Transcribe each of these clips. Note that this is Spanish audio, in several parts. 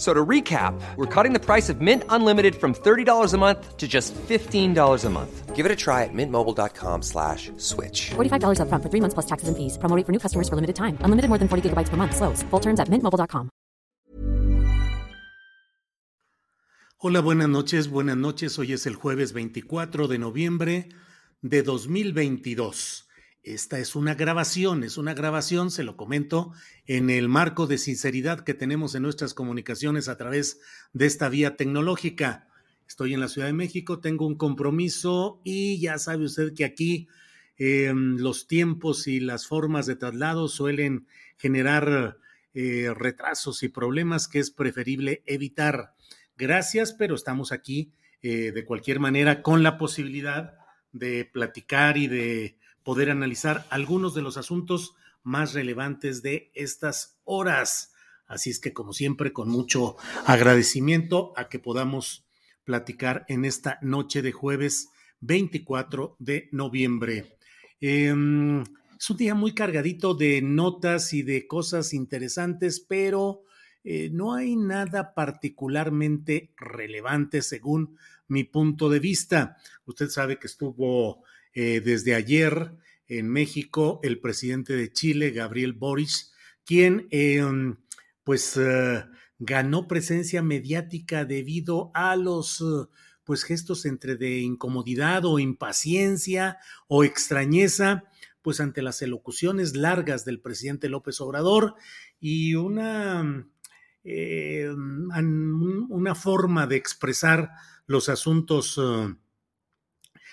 So to recap, we're cutting the price of Mint Unlimited from $30 a month to just $15 a month. Give it a try at mintmobile.com slash switch. $45 up front for three months plus taxes and fees. Promoting for new customers for limited time. Unlimited more than 40 gigabytes per month. Slows. Full terms at mintmobile.com. Hola, buenas noches. Buenas noches. Hoy es el jueves 24 de noviembre de 2022. Esta es una grabación, es una grabación, se lo comento, en el marco de sinceridad que tenemos en nuestras comunicaciones a través de esta vía tecnológica. Estoy en la Ciudad de México, tengo un compromiso y ya sabe usted que aquí eh, los tiempos y las formas de traslado suelen generar eh, retrasos y problemas que es preferible evitar. Gracias, pero estamos aquí eh, de cualquier manera con la posibilidad de platicar y de poder analizar algunos de los asuntos más relevantes de estas horas. Así es que, como siempre, con mucho agradecimiento a que podamos platicar en esta noche de jueves 24 de noviembre. Em, es un día muy cargadito de notas y de cosas interesantes, pero eh, no hay nada particularmente relevante según mi punto de vista. Usted sabe que estuvo eh, desde ayer en México el presidente de Chile, Gabriel Boris, quien em, pues eh, ganó presencia mediática debido a los pues gestos entre de incomodidad o impaciencia o extrañeza pues ante las elocuciones largas del presidente López Obrador y una eh, una forma de expresar los asuntos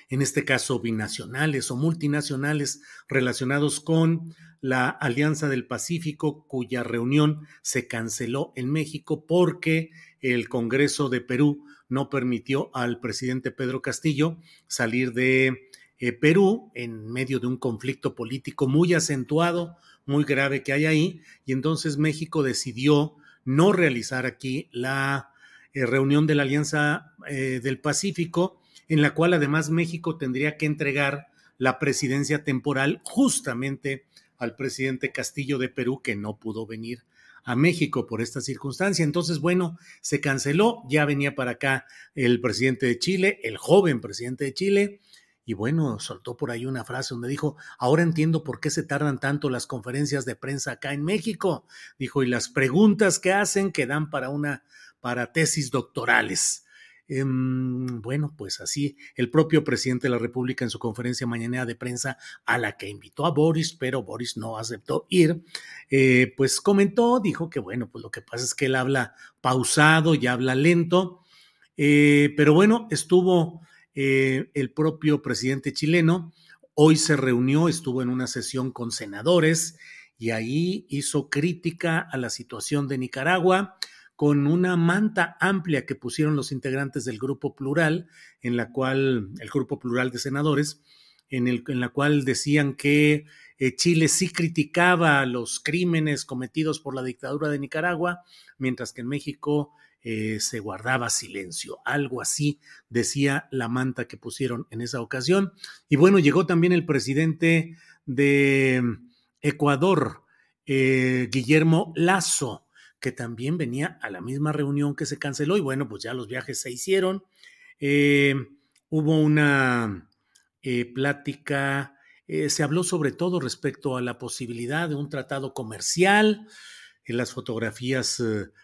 en este caso binacionales o multinacionales relacionados con la Alianza del Pacífico, cuya reunión se canceló en México porque el Congreso de Perú no permitió al presidente Pedro Castillo salir de eh, Perú en medio de un conflicto político muy acentuado, muy grave que hay ahí, y entonces México decidió no realizar aquí la eh, reunión de la Alianza eh, del Pacífico en la cual además México tendría que entregar la presidencia temporal justamente al presidente Castillo de Perú, que no pudo venir a México por esta circunstancia. Entonces, bueno, se canceló, ya venía para acá el presidente de Chile, el joven presidente de Chile, y bueno, soltó por ahí una frase donde dijo, ahora entiendo por qué se tardan tanto las conferencias de prensa acá en México. Dijo, y las preguntas que hacen que dan para una, para tesis doctorales. Em, bueno, pues así el propio presidente de la República en su conferencia mañanera de prensa a la que invitó a Boris, pero Boris no aceptó ir, eh, pues comentó, dijo que bueno, pues lo que pasa es que él habla pausado y habla lento, eh, pero bueno, estuvo eh, el propio presidente chileno, hoy se reunió, estuvo en una sesión con senadores y ahí hizo crítica a la situación de Nicaragua con una manta amplia que pusieron los integrantes del Grupo Plural, en la cual, el Grupo Plural de Senadores, en, el, en la cual decían que eh, Chile sí criticaba los crímenes cometidos por la dictadura de Nicaragua, mientras que en México eh, se guardaba silencio. Algo así decía la manta que pusieron en esa ocasión. Y bueno, llegó también el presidente de Ecuador, eh, Guillermo Lazo que también venía a la misma reunión que se canceló y bueno, pues ya los viajes se hicieron. Eh, hubo una eh, plática, eh, se habló sobre todo respecto a la posibilidad de un tratado comercial. En las fotografías,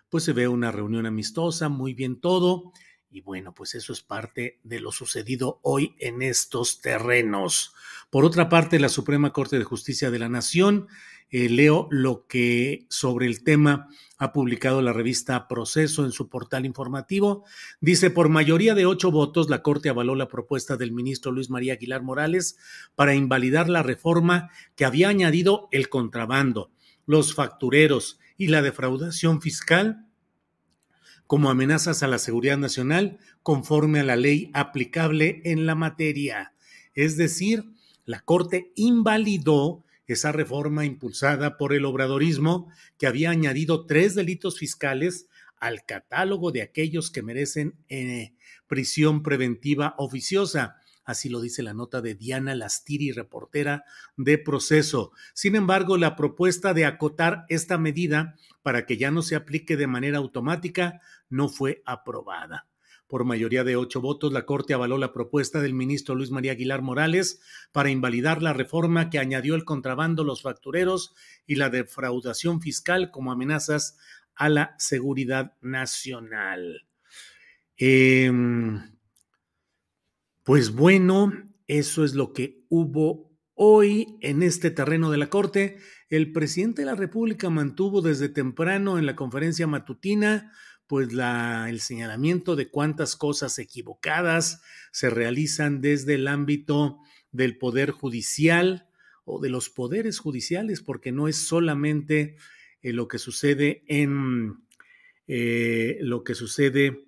pues se ve una reunión amistosa, muy bien todo. Y bueno, pues eso es parte de lo sucedido hoy en estos terrenos. Por otra parte, la Suprema Corte de Justicia de la Nación, eh, leo lo que sobre el tema ha publicado la revista Proceso en su portal informativo. Dice, por mayoría de ocho votos, la Corte avaló la propuesta del ministro Luis María Aguilar Morales para invalidar la reforma que había añadido el contrabando, los factureros y la defraudación fiscal como amenazas a la seguridad nacional conforme a la ley aplicable en la materia. Es decir, la Corte invalidó esa reforma impulsada por el obradorismo que había añadido tres delitos fiscales al catálogo de aquellos que merecen eh, prisión preventiva oficiosa. Así lo dice la nota de Diana Lastiri, reportera de proceso. Sin embargo, la propuesta de acotar esta medida para que ya no se aplique de manera automática no fue aprobada. Por mayoría de ocho votos, la Corte avaló la propuesta del ministro Luis María Aguilar Morales para invalidar la reforma que añadió el contrabando, los factureros y la defraudación fiscal como amenazas a la seguridad nacional. Em, pues bueno, eso es lo que hubo hoy en este terreno de la Corte. El presidente de la República mantuvo desde temprano en la conferencia matutina pues la, el señalamiento de cuántas cosas equivocadas se realizan desde el ámbito del poder judicial o de los poderes judiciales, porque no es solamente eh, lo que sucede en eh, lo que sucede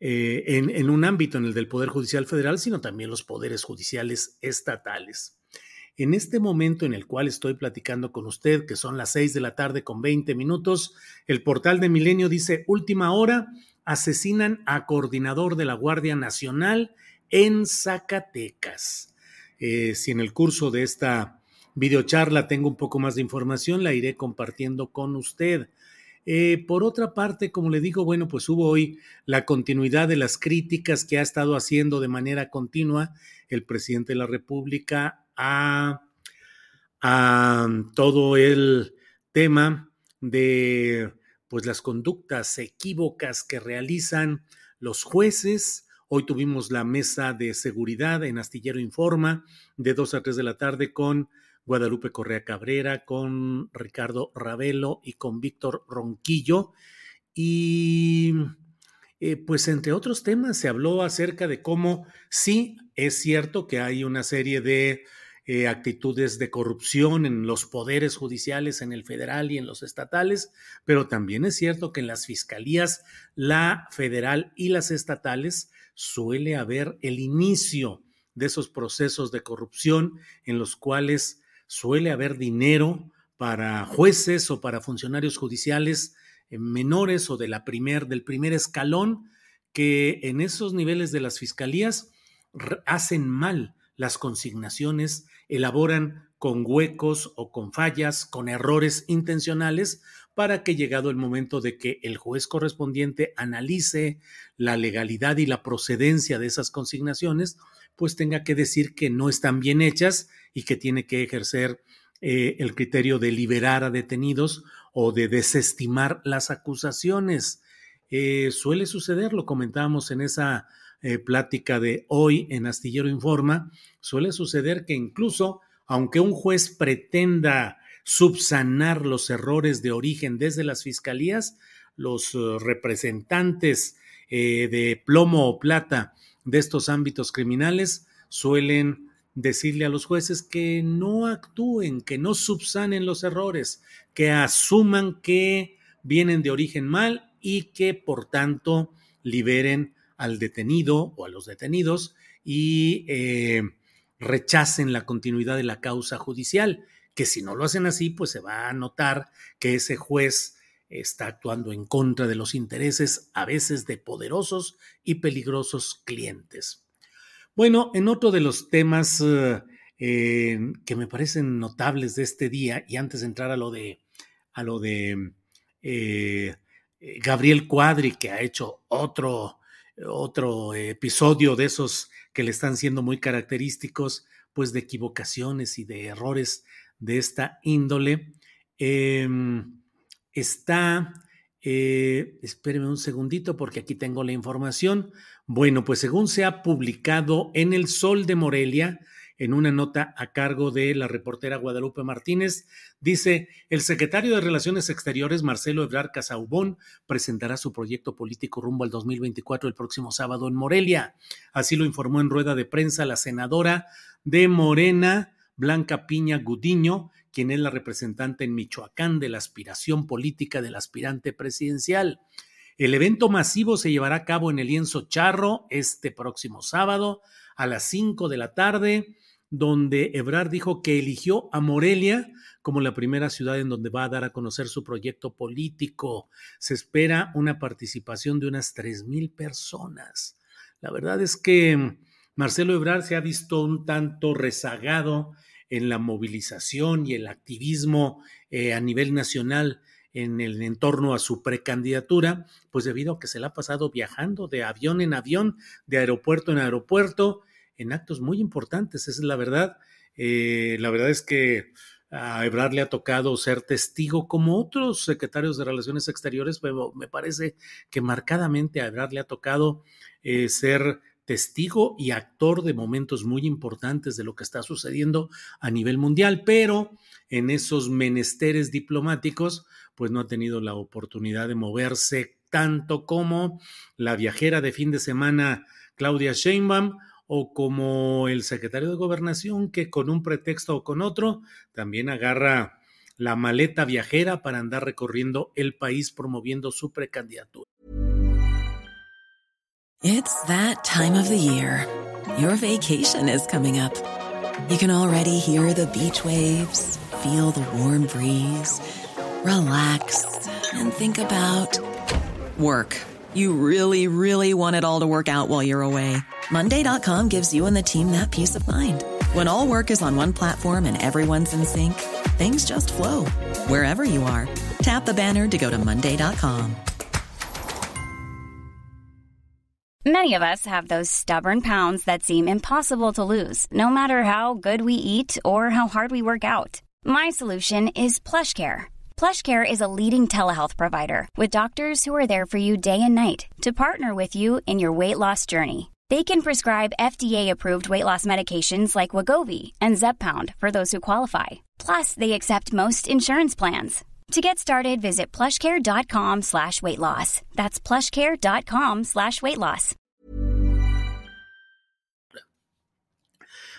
eh, en, en un ámbito en el del Poder Judicial Federal, sino también los poderes judiciales estatales. En este momento en el cual estoy platicando con usted, que son las 6 de la tarde con 20 minutos, el portal de Milenio dice, última hora, asesinan a coordinador de la Guardia Nacional en Zacatecas. Eh, si en el curso de esta videocharla tengo un poco más de información, la iré compartiendo con usted. Eh, por otra parte, como le digo, bueno, pues hubo hoy la continuidad de las críticas que ha estado haciendo de manera continua el presidente de la República a, todo el tema de pues las conductas equívocas que realizan los jueces. Hoy tuvimos la mesa de seguridad en Astillero Informa de 2 a 3 de la tarde con Guadalupe Correa Cabrera, con Ricardo Ravelo y con Víctor Ronquillo. Y eh, pues entre otros temas se habló acerca de cómo sí es cierto que hay una serie de eh, actitudes de corrupción en los poderes judiciales, en el federal y en los estatales, pero también es cierto que en las fiscalías, la federal y las estatales, suele haber el inicio de esos procesos de corrupción en los cuales suele haber dinero para jueces o para funcionarios judiciales eh, menores o de la primer, del primer escalón que en esos niveles de las fiscalías hacen mal las consignaciones elaboran con huecos o con fallas, con errores intencionales, para que llegado el momento de que el juez correspondiente analice la legalidad y la procedencia de esas consignaciones, pues tenga que decir que no están bien hechas y que tiene que ejercer eh, el criterio de liberar a detenidos o de desestimar las acusaciones. Eh, suele suceder, lo comentábamos en esa eh, plática de hoy en Astillero Informa, suele suceder que incluso, aunque un juez pretenda subsanar los errores de origen desde las fiscalías, los eh, representantes eh, de plomo o plata de estos ámbitos criminales suelen decirle a los jueces que no actúen, que no subsanen los errores, que asuman que vienen de origen mal y que por tanto liberen al detenido o a los detenidos y eh, rechacen la continuidad de la causa judicial, que si no lo hacen así, pues se va a notar que ese juez está actuando en contra de los intereses a veces de poderosos y peligrosos clientes. Bueno, en otro de los temas eh, que me parecen notables de este día, y antes de entrar a lo de, a lo de eh, Gabriel Cuadri, que ha hecho otro otro episodio de esos que le están siendo muy característicos, pues de equivocaciones y de errores de esta índole. Em, está, eh, espéreme un segundito porque aquí tengo la información. Bueno, pues según se ha publicado en El Sol de Morelia, en una nota a cargo de la reportera Guadalupe Martínez, dice, el secretario de Relaciones Exteriores, Marcelo Ebrard Casaubón, presentará su proyecto político rumbo al 2024 el próximo sábado en Morelia. Así lo informó en rueda de prensa la senadora de Morena, Blanca Piña Gudiño, quien es la representante en Michoacán de la aspiración política del aspirante presidencial. El evento masivo se llevará a cabo en el lienzo Charro este próximo sábado a las 5 de la tarde donde Ebrard dijo que eligió a Morelia como la primera ciudad en donde va a dar a conocer su proyecto político. Se espera una participación de unas tres mil personas. La verdad es que Marcelo Ebrard se ha visto un tanto rezagado en la movilización y el activismo eh, a nivel nacional en el entorno a su precandidatura, pues debido a que se la ha pasado viajando de avión en avión, de aeropuerto en aeropuerto, en actos muy importantes, esa es la verdad. Eh, la verdad es que a Ebrard le ha tocado ser testigo, como otros secretarios de Relaciones Exteriores, pero me parece que marcadamente a Ebrard le ha tocado eh, ser testigo y actor de momentos muy importantes de lo que está sucediendo a nivel mundial, pero en esos menesteres diplomáticos, pues no ha tenido la oportunidad de moverse tanto como la viajera de fin de semana Claudia Sheinbaum o como el secretario de gobernación que con un pretexto o con otro también agarra la maleta viajera para andar recorriendo el país promoviendo su precandidatura. It's that time of the year. Your vacation is coming up. You can already hear the beach waves, feel the warm breeze, relax and think about work. You really, really want it all to work out while you're away. Monday.com gives you and the team that peace of mind. When all work is on one platform and everyone's in sync, things just flow wherever you are. Tap the banner to go to Monday.com. Many of us have those stubborn pounds that seem impossible to lose, no matter how good we eat or how hard we work out. My solution is plush PlushCare. PlushCare is a leading telehealth provider with doctors who are there for you day and night to partner with you in your weight loss journey. They can prescribe FDA-approved weight loss medications like Wagovi and Zepbound for those who qualify. Plus, they accept most insurance plans. To get started, visit plushcare.com slash weight loss. That's plushcare.com slash weight loss.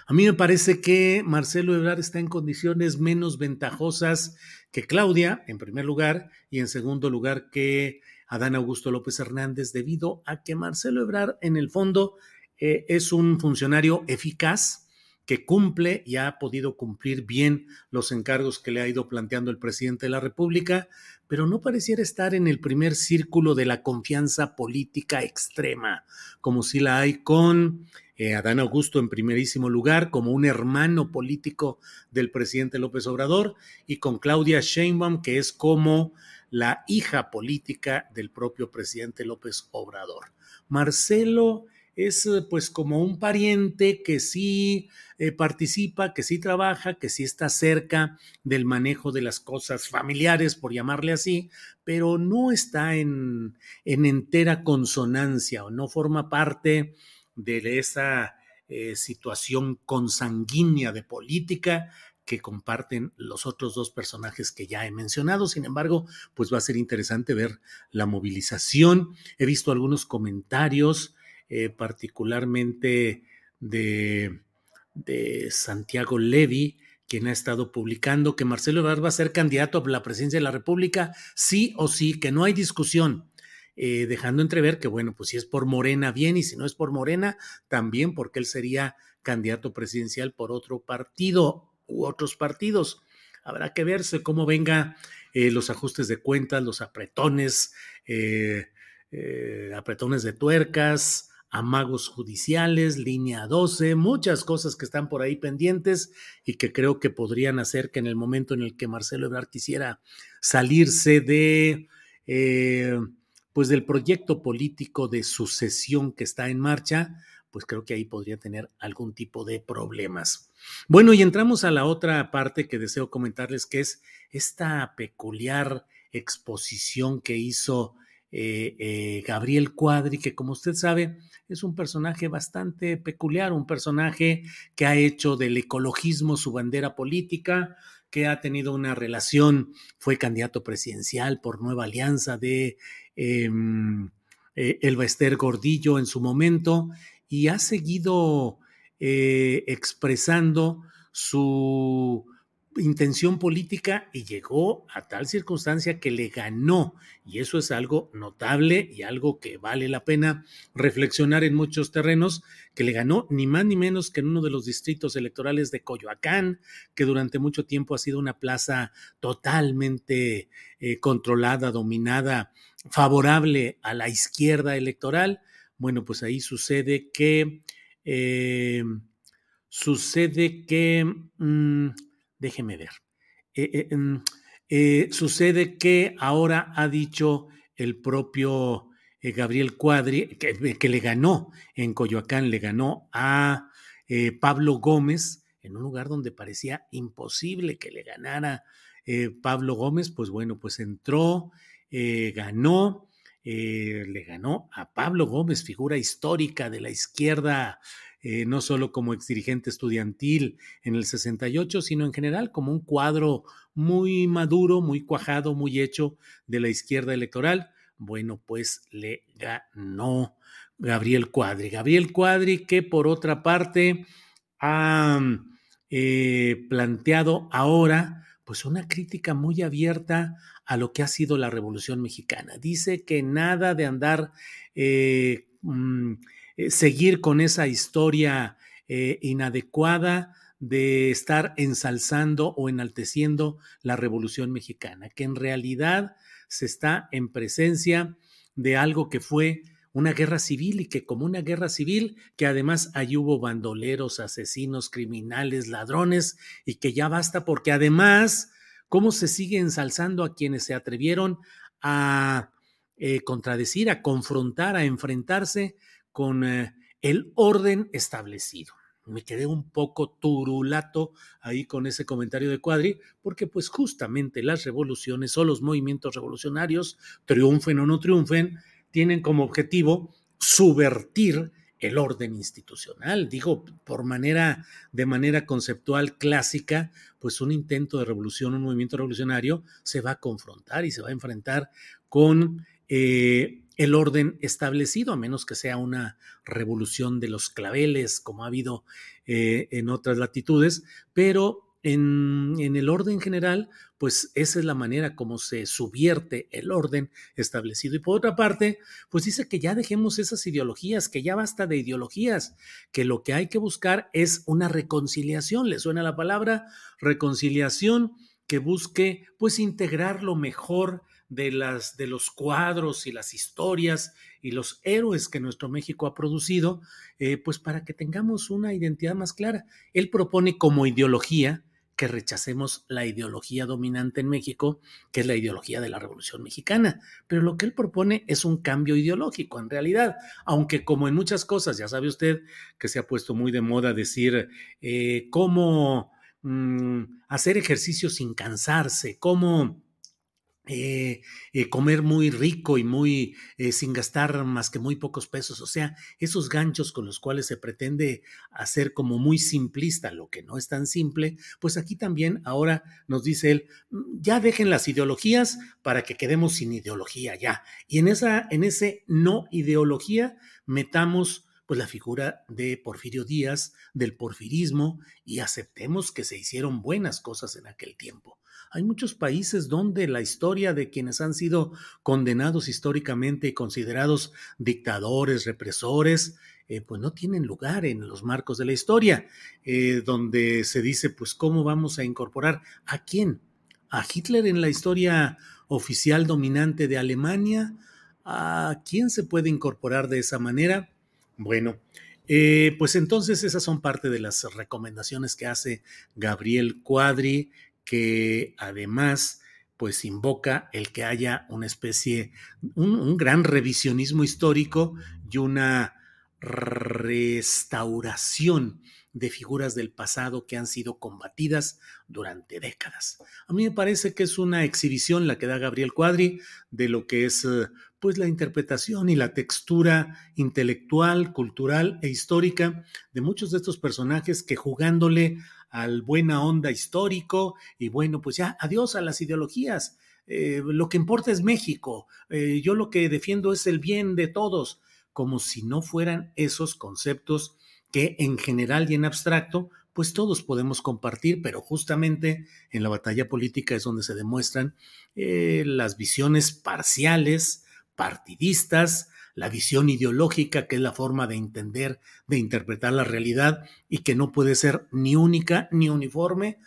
A mí me parece que Marcelo Ebrard está en condiciones menos ventajosas que Claudia, en primer lugar, y en segundo lugar que Adán Augusto López Hernández debido a que Marcelo Ebrard en el fondo eh, es un funcionario eficaz que cumple y ha podido cumplir bien los encargos que le ha ido planteando el presidente de la República, pero no pareciera estar en el primer círculo de la confianza política extrema, como si la hay con eh, Adán Augusto en primerísimo lugar, como un hermano político del presidente López Obrador, y con Claudia Sheinbaum, que es como la hija política del propio presidente López Obrador. Marcelo es eh, pues como un pariente que sí eh, participa, que sí trabaja, que sí está cerca del manejo de las cosas familiares, por llamarle así, pero no está en, en entera consonancia o no forma parte de esa eh, situación consanguínea de política que comparten los otros dos personajes que ya he mencionado. Sin embargo, pues va a ser interesante ver la movilización. He visto algunos comentarios, eh, particularmente de, Santiago Levy, quien ha estado publicando que Marcelo Ebrard va a ser candidato a la presidencia de la República, sí o sí, que no hay discusión. Eh, dejando entrever que, bueno, pues si es por Morena, bien, y si no es por Morena, también porque él sería candidato presidencial por otro partido u otros partidos. Habrá que verse cómo venga eh, los ajustes de cuentas, los apretones, eh, eh, apretones de tuercas, amagos judiciales, línea 12, muchas cosas que están por ahí pendientes y que creo que podrían hacer que en el momento en el que Marcelo Ebrard quisiera salirse de pues del proyecto político de sucesión que está en marcha, pues creo que ahí podría tener algún tipo de problemas. Bueno, y entramos a la otra parte que deseo comentarles, que es esta peculiar exposición que hizo eh, eh, Gabriel Cuadri, que como usted sabe es un personaje bastante peculiar, un personaje que ha hecho del ecologismo su bandera política, que ha tenido una relación, fue candidato presidencial por Nueva Alianza de em, eh, Elba Ester Gordillo en su momento y ha seguido expresando su intención política y llegó a tal circunstancia que le ganó. Y eso es algo notable y algo que vale la pena reflexionar en muchos terrenos, que le ganó ni más ni menos que en uno de los distritos electorales de Coyoacán, que durante mucho tiempo ha sido una plaza totalmente eh, controlada, dominada, favorable a la izquierda electoral. Bueno, pues ahí sucede que... Eh, sucede que... Mm, déjeme ver. Eh, eh, eh, sucede que ahora ha dicho el propio Gabriel Cuadri, que, le ganó en Coyoacán, le ganó a Pablo Gómez en un lugar donde parecía imposible que le ganara Pablo Gómez, pues bueno, pues entró, ganó, le ganó a Pablo Gómez, figura histórica de la izquierda eh, no solo como exdirigente estudiantil en el 68, sino en general como un cuadro muy maduro, muy cuajado, muy hecho de la izquierda electoral. Bueno, pues le ganó Gabriel Cuadri. Gabriel Cuadri que por otra parte ha eh, planteado ahora pues una crítica muy abierta a lo que ha sido la Revolución Mexicana. Dice que nada de andar eh, mm, eh, seguir con esa historia eh, inadecuada de estar ensalzando o enalteciendo la Revolución Mexicana, que en realidad se está en presencia de algo que fue una guerra civil y que como una guerra civil, que además ahí hubo bandoleros, asesinos, criminales, ladrones y que ya basta porque además, ¿cómo se sigue ensalzando a quienes se atrevieron a eh, contradecir, a confrontar, a enfrentarse con eh, el orden establecido. Me quedé un poco turulato ahí con ese comentario de Cuadri, porque pues justamente las revoluciones o los movimientos revolucionarios, triunfen o no triunfen, tienen como objetivo subvertir el orden institucional. Digo, por manera, de manera conceptual clásica, pues un intento de revolución, un movimiento revolucionario se va a confrontar y se va a enfrentar con eh, el orden establecido, a menos que sea una revolución de los claveles, como ha habido eh, en otras latitudes, pero en, el orden general, pues esa es la manera como se subvierte el orden establecido. Y por otra parte, pues dice que ya dejemos esas ideologías, que ya basta de ideologías, que lo que hay que buscar es una reconciliación. ¿Le suena la palabra? Reconciliación que busque pues integrar lo mejor de, las, de los cuadros y las historias y los héroes que nuestro México ha producido, eh, pues para que tengamos una identidad más clara. Él propone como ideología que rechacemos la ideología dominante en México, que es la ideología de la Revolución Mexicana. Pero lo que él propone es un cambio ideológico, en realidad, aunque como en muchas cosas, ya sabe usted que se ha puesto muy de moda decir eh, cómo mm, hacer ejercicio sin cansarse, cómo eh, eh, comer muy rico y muy eh, sin gastar más que muy pocos pesos. O sea, esos ganchos con los cuales se pretende hacer como muy simplista lo que no es tan simple, pues aquí también ahora nos dice él, mm, ya dejen las ideologías para que quedemos sin ideología ya. Y en esa, en ese no ideología metamos pues la figura de Porfirio Díaz, del porfirismo, y aceptemos que se hicieron buenas cosas en aquel tiempo. Hay muchos países donde la historia de quienes han sido condenados históricamente y considerados dictadores, represores, eh, pues no tienen lugar en los marcos de la historia, eh, donde se dice, pues, ¿cómo vamos a incorporar a quién? ¿A Hitler en la historia oficial dominante de Alemania? ¿A quién se puede incorporar de esa manera? Bueno, eh, pues entonces esas son parte de las recomendaciones que hace Gabriel Cuadri que además pues invoca el que haya una especie, un, gran revisionismo histórico y una restauración de figuras del pasado que han sido combatidas durante décadas. A mí me parece que es una exhibición la que da Gabriel Cuadri de lo que es eh, pues la interpretación y la textura intelectual, cultural e histórica de muchos de estos personajes que jugándole al buena onda histórico y bueno, pues ya adiós a las ideologías. Eh, lo que importa es México. Eh, yo lo que defiendo es el bien de todos, como si no fueran esos conceptos que en general y en abstracto, pues todos podemos compartir, pero justamente en la batalla política es donde se demuestran eh, las visiones parciales, partidistas, la visión ideológica, que es la forma de entender, de interpretar la realidad y que no puede ser ni única ni uniforme,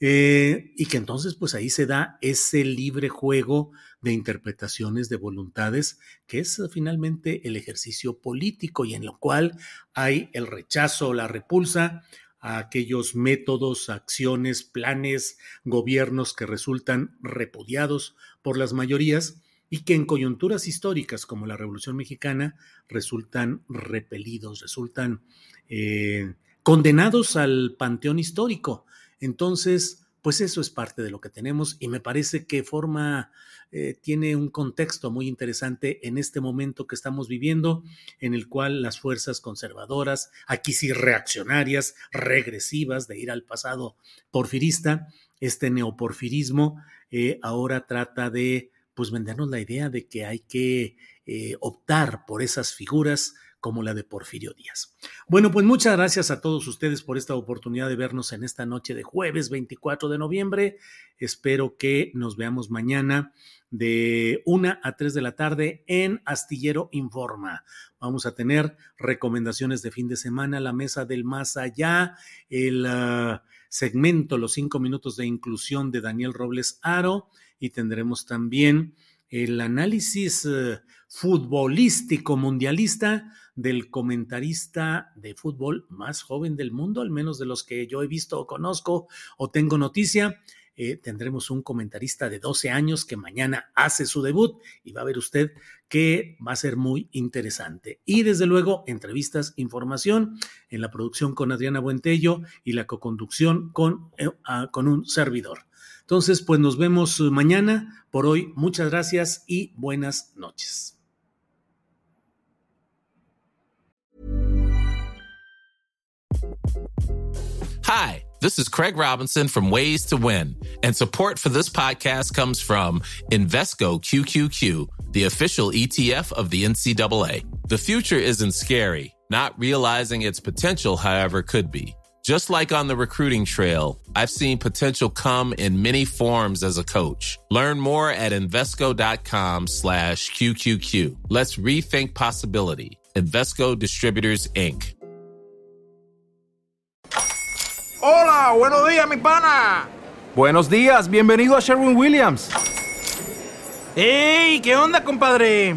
eh, y que entonces pues ahí se da ese libre juego de interpretaciones, de voluntades, que es finalmente el ejercicio político y en lo cual hay el rechazo, la repulsa a aquellos métodos, acciones, planes, gobiernos que resultan repudiados por las mayorías y que en coyunturas históricas como la Revolución Mexicana resultan repelidos, resultan eh, condenados al panteón histórico. Entonces, pues eso es parte de lo que tenemos y me parece que forma, eh, tiene un contexto muy interesante en este momento que estamos viviendo, en el cual las fuerzas conservadoras, aquí sí reaccionarias, regresivas, de ir al pasado porfirista, este neoporfirismo, eh, ahora trata de pues vendernos la idea de que hay que eh, optar por esas figuras como la de Porfirio Díaz. Bueno, pues muchas gracias a todos ustedes por esta oportunidad de vernos en esta noche de jueves 24 de noviembre. Espero que nos veamos mañana de 1 a 3 de la tarde en Astillero Informa. Vamos a tener recomendaciones de fin de semana, la mesa del más allá, el ah, segmento Los cinco minutos de inclusión de Daniel Robles Aro y tendremos también el análisis eh, futbolístico mundialista del comentarista de fútbol más joven del mundo, al menos de los que yo he visto o conozco o tengo noticia. Eh, tendremos un comentarista de 12 años que mañana hace su debut y va a ver usted que va a ser muy interesante. Y desde luego, entrevistas, información en la producción con Adriana Buentello y la coconducción con, eh, ah, con un servidor. Entonces, pues nos vemos eh, mañana. Por hoy, muchas gracias y buenas noches. Hi, this is Craig Robinson from Ways to Win, and support for this podcast comes from Invesco QQQ, the official ETF of the NCAA. The future isn't scary. Not realizing its potential, however, could be. Just like on the recruiting trail, I've seen potential come in many forms as a coach. Learn more at Invesco.com slash QQQ. Let's rethink possibility. Investco Distributors, Inc. Hola, buenos días, mi pana. Buenos días, bienvenido a Sherwin Williams. ¡Ey! ¿Qué onda, compadre?